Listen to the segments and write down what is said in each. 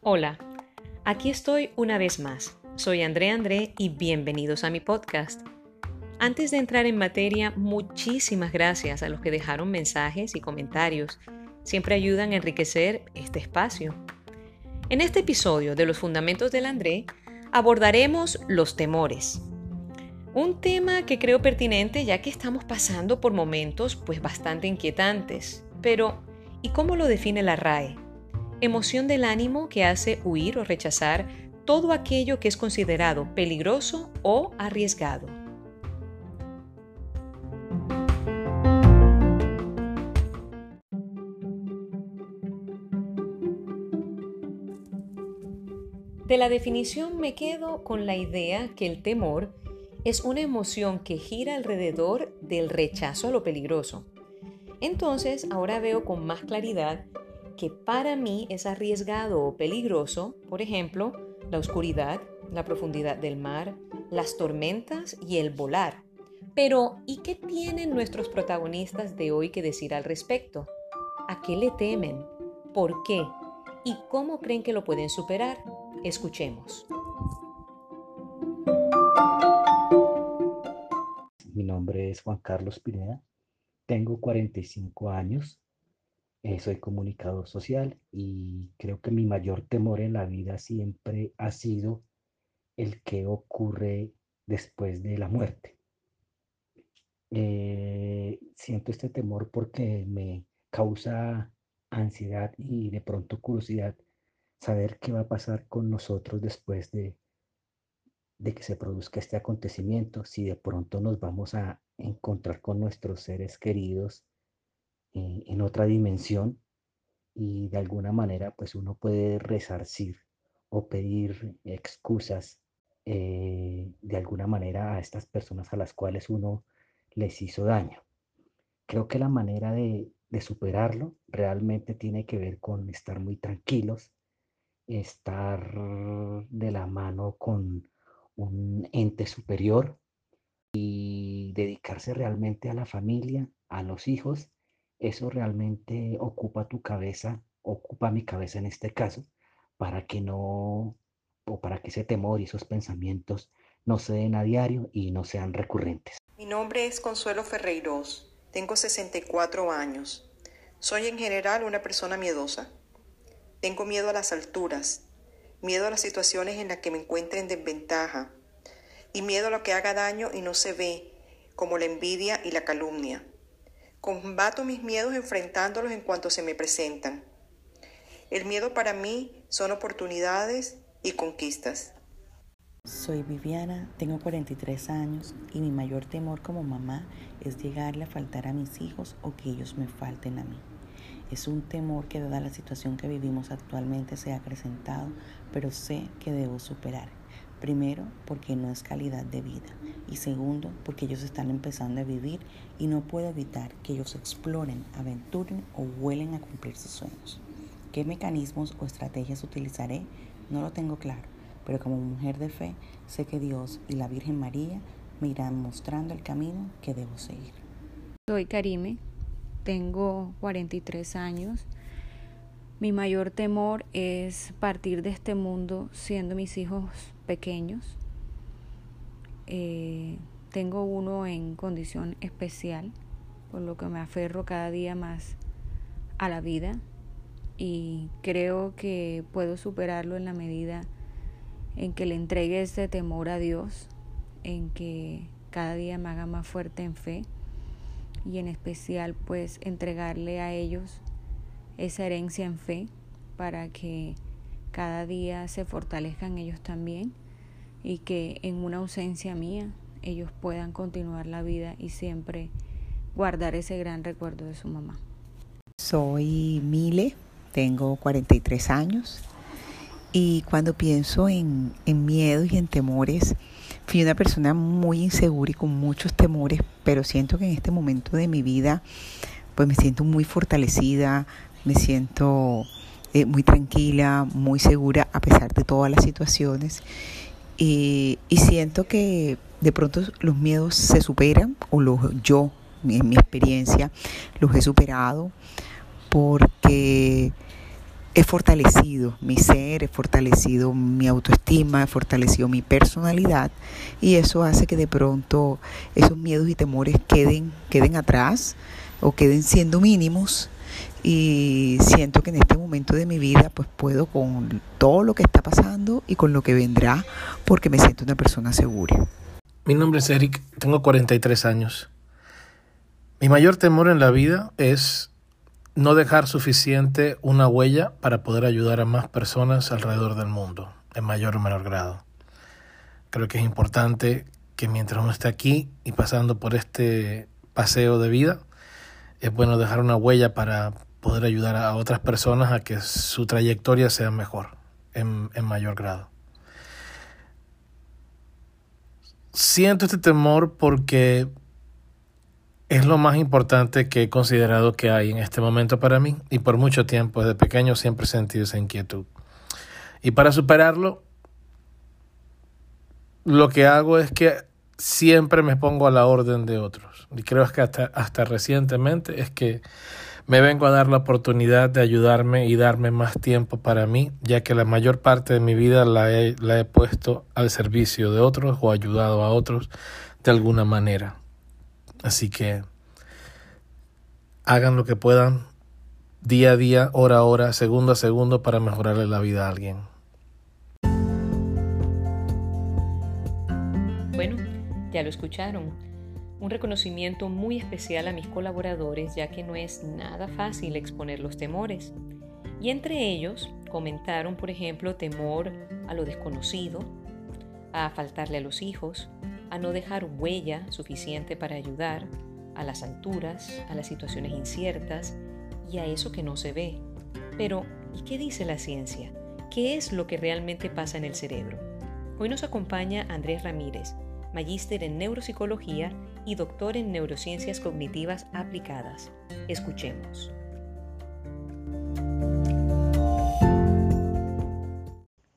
Hola, aquí estoy una vez más. Soy André André y bienvenidos a mi podcast. Antes de entrar en materia, muchísimas gracias a los que dejaron mensajes y comentarios. Siempre ayudan a enriquecer este espacio. En este episodio de los Fundamentos del André abordaremos los temores. Un tema que creo pertinente ya que estamos pasando por momentos pues bastante inquietantes. Pero, ¿y cómo lo define la RAE? Emoción del ánimo que hace huir o rechazar todo aquello que es considerado peligroso o arriesgado. De la definición me quedo con la idea que el temor es una emoción que gira alrededor del rechazo a lo peligroso. Entonces, ahora veo con más claridad que para mí es arriesgado o peligroso, por ejemplo, la oscuridad, la profundidad del mar, las tormentas y el volar. Pero, ¿y qué tienen nuestros protagonistas de hoy que decir al respecto? ¿A qué le temen? ¿Por qué? ¿Y cómo creen que lo pueden superar? Escuchemos. Mi nombre es Juan Carlos Pineda, tengo 45 años, eh, soy comunicador social y creo que mi mayor temor en la vida siempre ha sido el que ocurre después de la muerte. Eh, siento este temor porque me causa ansiedad y de pronto curiosidad saber qué va a pasar con nosotros después de, de que se produzca este acontecimiento, si de pronto nos vamos a encontrar con nuestros seres queridos eh, en otra dimensión y de alguna manera pues uno puede resarcir o pedir excusas eh, de alguna manera a estas personas a las cuales uno les hizo daño. Creo que la manera de, de superarlo realmente tiene que ver con estar muy tranquilos, estar de la mano con un ente superior y dedicarse realmente a la familia, a los hijos eso realmente ocupa tu cabeza, ocupa mi cabeza en este caso, para que no, o para que ese temor y esos pensamientos no se den a diario y no sean recurrentes. Mi nombre es Consuelo Ferreiros, tengo 64 años. Soy en general una persona miedosa. Tengo miedo a las alturas, miedo a las situaciones en las que me encuentre en desventaja y miedo a lo que haga daño y no se ve, como la envidia y la calumnia. Combato mis miedos enfrentándolos en cuanto se me presentan. El miedo para mí son oportunidades y conquistas. Soy Viviana, tengo 43 años y mi mayor temor como mamá es llegarle a faltar a mis hijos o que ellos me falten a mí. Es un temor que dada la situación que vivimos actualmente se ha acrecentado, pero sé que debo superar. Primero, porque no es calidad de vida. Y segundo, porque ellos están empezando a vivir y no puedo evitar que ellos exploren, aventuren o vuelen a cumplir sus sueños. ¿Qué mecanismos o estrategias utilizaré? No lo tengo claro, pero como mujer de fe sé que Dios y la Virgen María me irán mostrando el camino que debo seguir. Soy Karime, tengo 43 años. Mi mayor temor es partir de este mundo siendo mis hijos pequeños. Eh, tengo uno en condición especial, por lo que me aferro cada día más a la vida y creo que puedo superarlo en la medida en que le entregue ese temor a Dios, en que cada día me haga más fuerte en fe y en especial pues entregarle a ellos esa herencia en fe para que cada día se fortalezcan ellos también y que en una ausencia mía ellos puedan continuar la vida y siempre guardar ese gran recuerdo de su mamá. Soy Mile, tengo 43 años y cuando pienso en, en miedos y en temores, fui una persona muy insegura y con muchos temores, pero siento que en este momento de mi vida pues me siento muy fortalecida, me siento eh, muy tranquila, muy segura a pesar de todas las situaciones. Y, siento que de pronto los miedos se superan o los, yo en mi experiencia los he superado porque he fortalecido mi ser, he fortalecido mi autoestima, he fortalecido mi personalidad y eso hace que de pronto esos miedos y temores queden, queden atrás o queden siendo mínimos y siento que en este momento de mi vida pues puedo con todo lo que está pasando y con lo que vendrá porque me siento una persona segura. Mi nombre es Eric, tengo 43 años. Mi mayor temor en la vida es no dejar suficiente una huella para poder ayudar a más personas alrededor del mundo, en mayor o menor grado. Creo que es importante que mientras uno esté aquí y pasando por este paseo de vida, es bueno dejar una huella para poder ayudar a otras personas a que su trayectoria sea mejor, en, en mayor grado. Siento este temor porque es lo más importante que he considerado que hay en este momento para mí y por mucho tiempo, desde pequeño siempre he sentido esa inquietud. Y para superarlo, lo que hago es que siempre me pongo a la orden de otros. Y creo que hasta, hasta recientemente es que me vengo a dar la oportunidad de ayudarme y darme más tiempo para mí, ya que la mayor parte de mi vida la he, la he puesto al servicio de otros o ayudado a otros de alguna manera. Así que hagan lo que puedan día a día, hora a hora, segundo a segundo para mejorarle la vida a alguien. Bueno, ya lo escucharon. Un reconocimiento muy especial a mis colaboradores ya que no es nada fácil exponer los temores. Y entre ellos comentaron, por ejemplo, temor a lo desconocido, a faltarle a los hijos, a no dejar huella suficiente para ayudar, a las alturas, a las situaciones inciertas y a eso que no se ve. Pero, ¿y qué dice la ciencia? ¿Qué es lo que realmente pasa en el cerebro? Hoy nos acompaña Andrés Ramírez, magíster en neuropsicología y doctor en neurociencias cognitivas aplicadas. Escuchemos.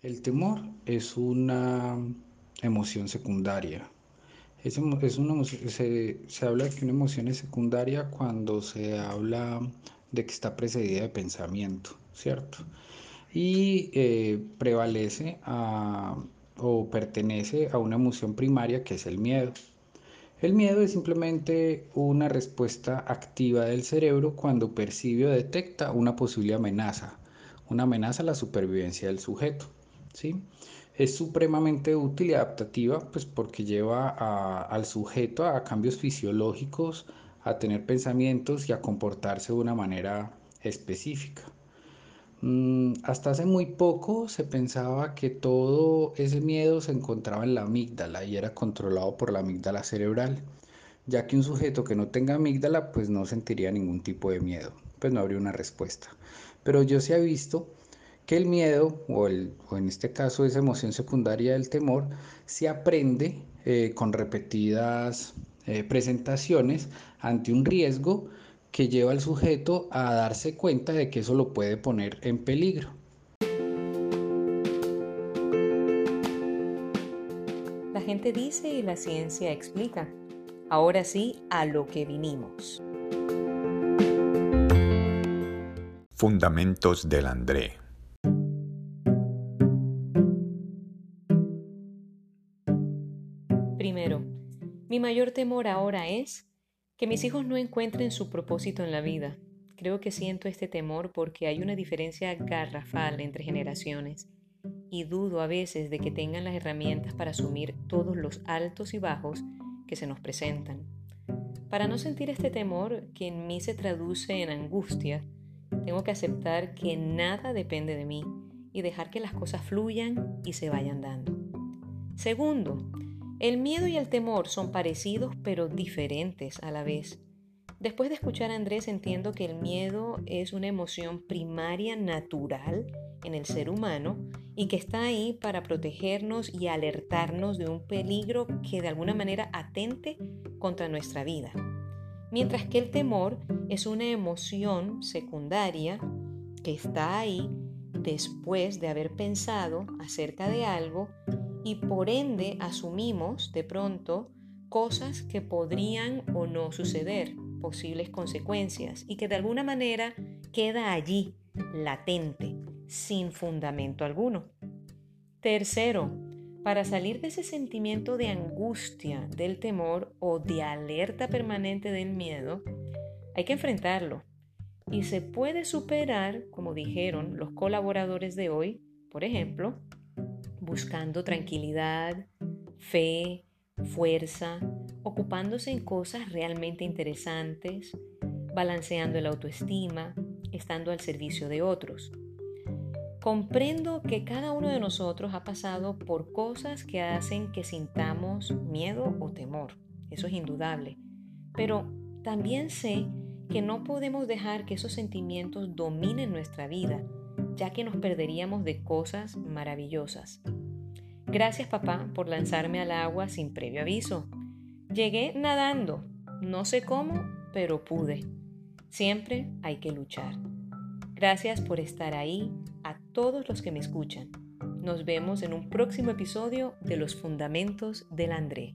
El temor es una emoción secundaria es, es una, se, se habla de que una emoción es secundaria cuando se habla de que está precedida de pensamiento, ¿cierto? Y eh, prevalece a, o pertenece a una emoción primaria que es el miedo. El miedo es simplemente una respuesta activa del cerebro cuando percibe o detecta una posible amenaza, una amenaza a la supervivencia del sujeto, ¿sí? Es supremamente útil y adaptativa, pues porque lleva al sujeto a cambios fisiológicos, a tener pensamientos y a comportarse de una manera específica. Mm, hasta hace muy poco se pensaba que todo ese miedo se encontraba en la amígdala y era controlado por la amígdala cerebral, ya que un sujeto que no tenga amígdala pues no sentiría ningún tipo de miedo, pues no habría una respuesta. Pero yo se ha visto que el miedo, o, el, o en este caso esa emoción secundaria del temor, se aprende eh, con repetidas eh, presentaciones ante un riesgo que lleva al sujeto a darse cuenta de que eso lo puede poner en peligro. La gente dice y la ciencia explica. Ahora sí, a lo que vinimos. Fundamentos del André. Mi mayor temor ahora es que mis hijos no encuentren su propósito en la vida. Creo que siento este temor porque hay una diferencia garrafal entre generaciones y dudo a veces de que tengan las herramientas para asumir todos los altos y bajos que se nos presentan. Para no sentir este temor que en mí se traduce en angustia, tengo que aceptar que nada depende de mí y dejar que las cosas fluyan y se vayan dando. Segundo, el miedo y el temor son parecidos pero diferentes a la vez. Después de escuchar a Andrés entiendo que el miedo es una emoción primaria natural en el ser humano y que está ahí para protegernos y alertarnos de un peligro que de alguna manera atente contra nuestra vida. Mientras que el temor es una emoción secundaria que está ahí después de haber pensado acerca de algo y por ende asumimos de pronto cosas que podrían o no suceder, posibles consecuencias, y que de alguna manera queda allí, latente, sin fundamento alguno. Tercero, para salir de ese sentimiento de angustia, del temor o de alerta permanente del miedo, hay que enfrentarlo. Y se puede superar, como dijeron los colaboradores de hoy, por ejemplo, buscando tranquilidad, fe, fuerza, ocupándose en cosas realmente interesantes, balanceando la autoestima, estando al servicio de otros. Comprendo que cada uno de nosotros ha pasado por cosas que hacen que sintamos miedo o temor. Eso es indudable. Pero también sé que no podemos dejar que esos sentimientos dominen nuestra vida, ya que nos perderíamos de cosas maravillosas. Gracias papá por lanzarme al agua sin previo aviso. Llegué nadando, no sé cómo, pero pude. Siempre hay que luchar. Gracias por estar ahí a todos los que me escuchan. Nos vemos en un próximo episodio de Los Fundamentos del André.